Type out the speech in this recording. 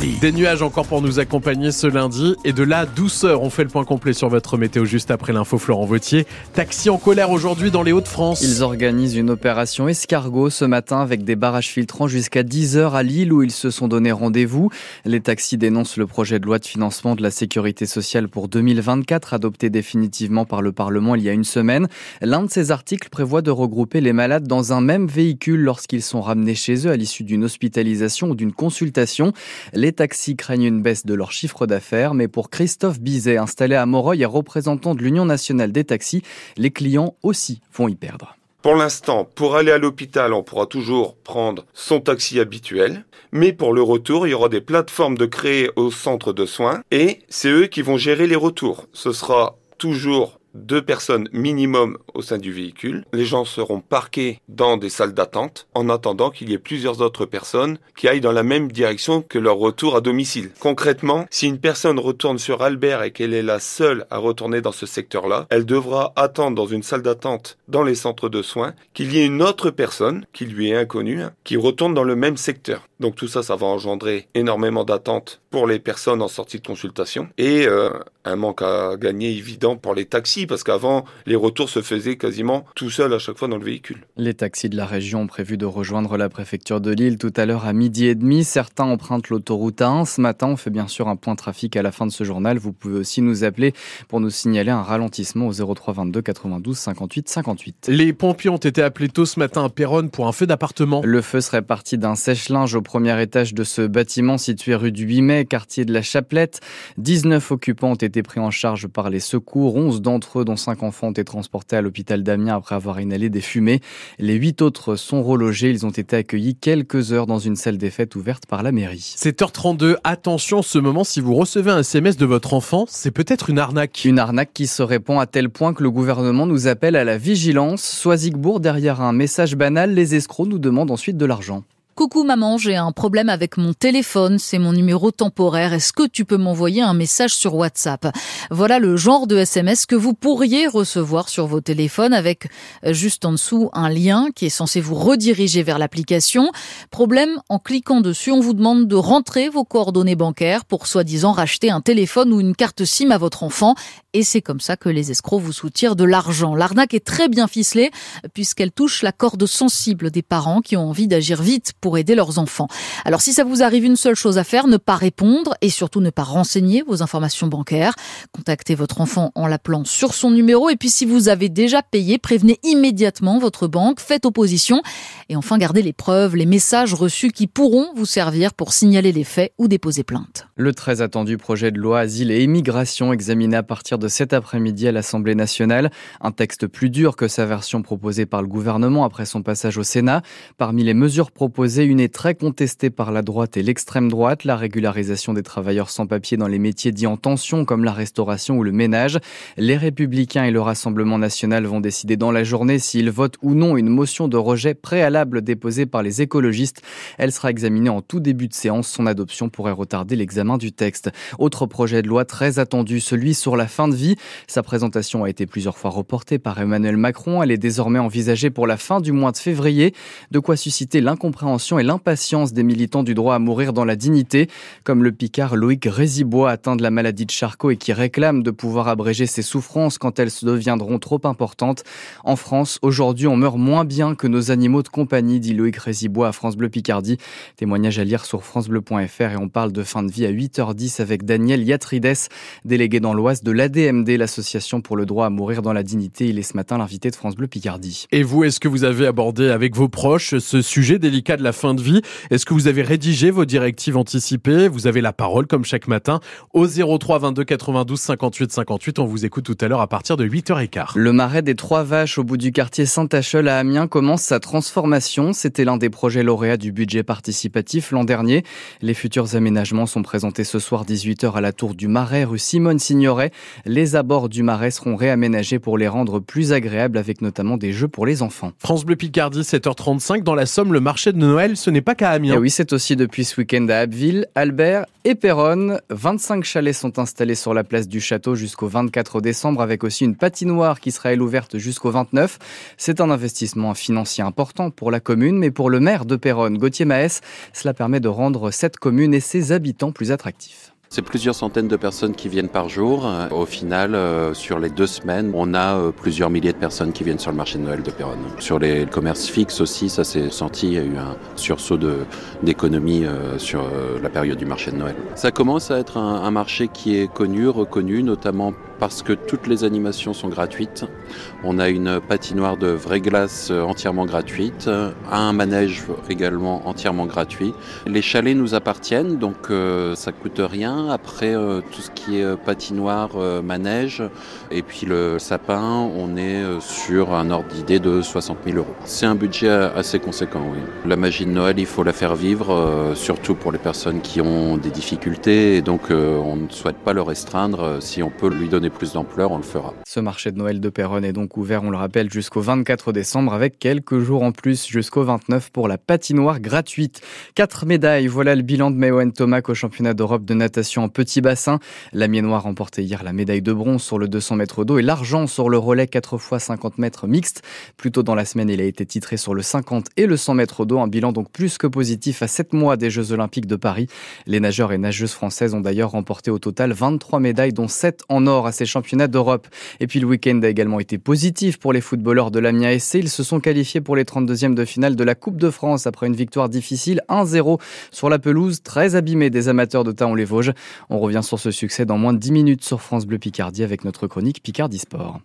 Des nuages encore pour nous accompagner ce lundi et de la douceur. On fait le point complet sur votre météo juste après l'info Florent Vautier. Taxi en colère aujourd'hui dans les Hauts-de-France. Ils organisent une opération escargot ce matin avec des barrages filtrants jusqu'à 10h à Lille où ils se sont donné rendez-vous. Les taxis dénoncent le projet de loi de financement de la sécurité sociale pour 2024 adopté définitivement par le Parlement il y a une semaine. L'un de ces articles prévoit de regrouper les malades dans un même véhicule lorsqu'ils sont ramenés chez eux à l'issue d'une hospitalisation ou d'une consultation. Les taxis craignent une baisse de leur chiffre d'affaires, mais pour Christophe Bizet, installé à Moreuil et représentant de l'Union nationale des taxis, les clients aussi vont y perdre. Pour l'instant, pour aller à l'hôpital, on pourra toujours prendre son taxi habituel, mais pour le retour, il y aura des plateformes de créer au centre de soins et c'est eux qui vont gérer les retours. Ce sera toujours deux personnes minimum au sein du véhicule. Les gens seront parqués dans des salles d'attente en attendant qu'il y ait plusieurs autres personnes qui aillent dans la même direction que leur retour à domicile. Concrètement, si une personne retourne sur Albert et qu'elle est la seule à retourner dans ce secteur-là, elle devra attendre dans une salle d'attente dans les centres de soins qu'il y ait une autre personne qui lui est inconnue hein, qui retourne dans le même secteur. Donc tout ça, ça va engendrer énormément d'attentes pour les personnes en sortie de consultation et euh, un manque à gagner évident pour les taxis parce qu'avant les retours se faisaient quasiment tout seul à chaque fois dans le véhicule. Les taxis de la région ont prévu de rejoindre la préfecture de Lille tout à l'heure à midi et demi. Certains empruntent l'autoroute 1. Ce matin, on fait bien sûr un point trafic à la fin de ce journal. Vous pouvez aussi nous appeler pour nous signaler un ralentissement au 03 22 92 58 58. Les pompiers ont été appelés tôt ce matin à Péronne pour un feu d'appartement. Le feu serait parti d'un sèche-linge au premier étage de ce bâtiment situé rue du 8 mai, quartier de la Chaplette. 19 occupants ont été pris en charge par les secours. 11 d'entre eux, dont 5 enfants, ont été transportés à l'hôpital d'Amiens après avoir inhalé des fumées. Les 8 autres sont relogés. Ils ont été accueillis quelques heures dans une salle des fêtes ouverte par la mairie. 7h32, attention, ce moment, si vous recevez un SMS de votre enfant, c'est peut-être une arnaque. Une arnaque qui se répand à tel point que le gouvernement nous appelle à la vigilance. Soisigbourg, derrière un message banal, les escrocs nous demandent ensuite de l'argent. Coucou maman, j'ai un problème avec mon téléphone, c'est mon numéro temporaire. Est-ce que tu peux m'envoyer un message sur WhatsApp? Voilà le genre de SMS que vous pourriez recevoir sur vos téléphones avec euh, juste en dessous un lien qui est censé vous rediriger vers l'application. Problème, en cliquant dessus, on vous demande de rentrer vos coordonnées bancaires pour soi-disant racheter un téléphone ou une carte SIM à votre enfant. Et c'est comme ça que les escrocs vous soutirent de l'argent. L'arnaque est très bien ficelée puisqu'elle touche la corde sensible des parents qui ont envie d'agir vite pour aider leurs enfants. Alors si ça vous arrive une seule chose à faire, ne pas répondre et surtout ne pas renseigner vos informations bancaires. Contactez votre enfant en l'appelant sur son numéro et puis si vous avez déjà payé, prévenez immédiatement votre banque, faites opposition et enfin gardez les preuves, les messages reçus qui pourront vous servir pour signaler les faits ou déposer plainte. Le très attendu projet de loi Asile et Immigration examiné à partir de cet après-midi à l'Assemblée nationale, un texte plus dur que sa version proposée par le gouvernement après son passage au Sénat. Parmi les mesures proposées, une est très contestée par la droite et l'extrême droite, la régularisation des travailleurs sans papier dans les métiers dits en tension comme la restauration ou le ménage. Les républicains et le Rassemblement national vont décider dans la journée s'ils votent ou non une motion de rejet préalable déposée par les écologistes. Elle sera examinée en tout début de séance. Son adoption pourrait retarder l'examen du texte. Autre projet de loi très attendu, celui sur la fin de vie. Sa présentation a été plusieurs fois reportée par Emmanuel Macron. Elle est désormais envisagée pour la fin du mois de février. De quoi susciter l'incompréhension et l'impatience des militants du droit à mourir dans la dignité, comme le Picard Loïc Rézibois atteint de la maladie de Charcot et qui réclame de pouvoir abréger ses souffrances quand elles deviendront trop importantes. En France, aujourd'hui, on meurt moins bien que nos animaux de compagnie, dit Loïc Rézibois à France Bleu Picardie. Témoignage à lire sur francebleu.fr et on parle de fin de vie à 8h10 avec Daniel Yatrides, délégué dans l'Oise de l'ADMD, l'association pour le droit à mourir dans la dignité. Il est ce matin l'invité de France Bleu Picardie. Et vous, est-ce que vous avez abordé avec vos proches ce sujet délicat de la fin de vie Est-ce que vous avez rédigé vos directives anticipées? Vous avez la parole comme chaque matin au 03 22 92 58 58. On vous écoute tout à l'heure à partir de 8h15. Le marais des Trois Vaches au bout du quartier Saint-Achel à Amiens commence sa transformation. C'était l'un des projets lauréats du budget participatif l'an dernier. Les futurs aménagements sont présentés ce soir 18h à la tour du Marais rue Simone Signoret. Les abords du Marais seront réaménagés pour les rendre plus agréables avec notamment des jeux pour les enfants. France Bleu Picardie 7h35 dans la Somme le marché de Noël Ce n'est pas qu'à Amiens. Et oui, c'est aussi depuis ce week-end à Abbeville, Albert et Péronne. 25 chalets sont installés sur la place du château jusqu'au 24 décembre avec aussi une patinoire qui sera elle ouverte jusqu'au 29. C'est un investissement financier important pour la commune, mais pour le maire de Péronne, Gauthier Maès, cela permet de rendre cette commune et ses habitants plus attractifs. C'est plusieurs centaines de personnes qui viennent par jour. Au final, euh, sur les deux semaines, on a euh, plusieurs milliers de personnes qui viennent sur le marché de Noël de Péronne. Sur les commerces fixes aussi, ça s'est senti. Il y a eu un sursaut d'économie euh, sur la période du marché de Noël. Ça commence à être un, un marché qui est connu, reconnu, notamment parce que toutes les animations sont gratuites. On a une patinoire de vraie glace entièrement gratuite, un manège également entièrement gratuit. Les chalets nous appartiennent, donc ça coûte rien après, euh, tout ce qui est euh, patinoire, euh, manège, et puis le sapin, on est sur un ordre d'idée de 60 000 euros. C'est un budget assez conséquent, oui. La magie de Noël, il faut la faire vivre, surtout pour les personnes qui ont des difficultés, et donc on ne souhaite pas le restreindre. Si on peut lui donner plus d'ampleur, on le fera. Ce marché de Noël de Péronne est donc ouvert, on le rappelle, jusqu'au 24 décembre, avec quelques jours en plus jusqu'au 29 pour la patinoire gratuite. Quatre médailles, voilà le bilan de Meowen Tomac au championnat d'Europe de natation en petit bassin. La Miennois remportait hier la médaille de bronze sur le 200 mètres d'eau et l'argent sur le relais 4 x 50 mètres mixte. Plus tôt dans la semaine, il a été titré sur le 50 et le 100 mètres d'eau, un bilan donc plus que positif à 7 mois des Jeux Olympiques de Paris. Les nageurs et nageuses françaises ont d'ailleurs remporté au total 23 médailles, dont 7 en or à ces championnats d'Europe. Et puis le week-end a également été positif pour les footballeurs de l'Amiens SC. Ils se sont qualifiés pour les 32e de finale de la Coupe de France après une victoire difficile 1-0 sur la pelouse très abîmée des amateurs de Taon-les-Vosges. On revient sur ce succès dans moins de 10 minutes sur France Bleu Picardie avec notre chronique Picardie Sport.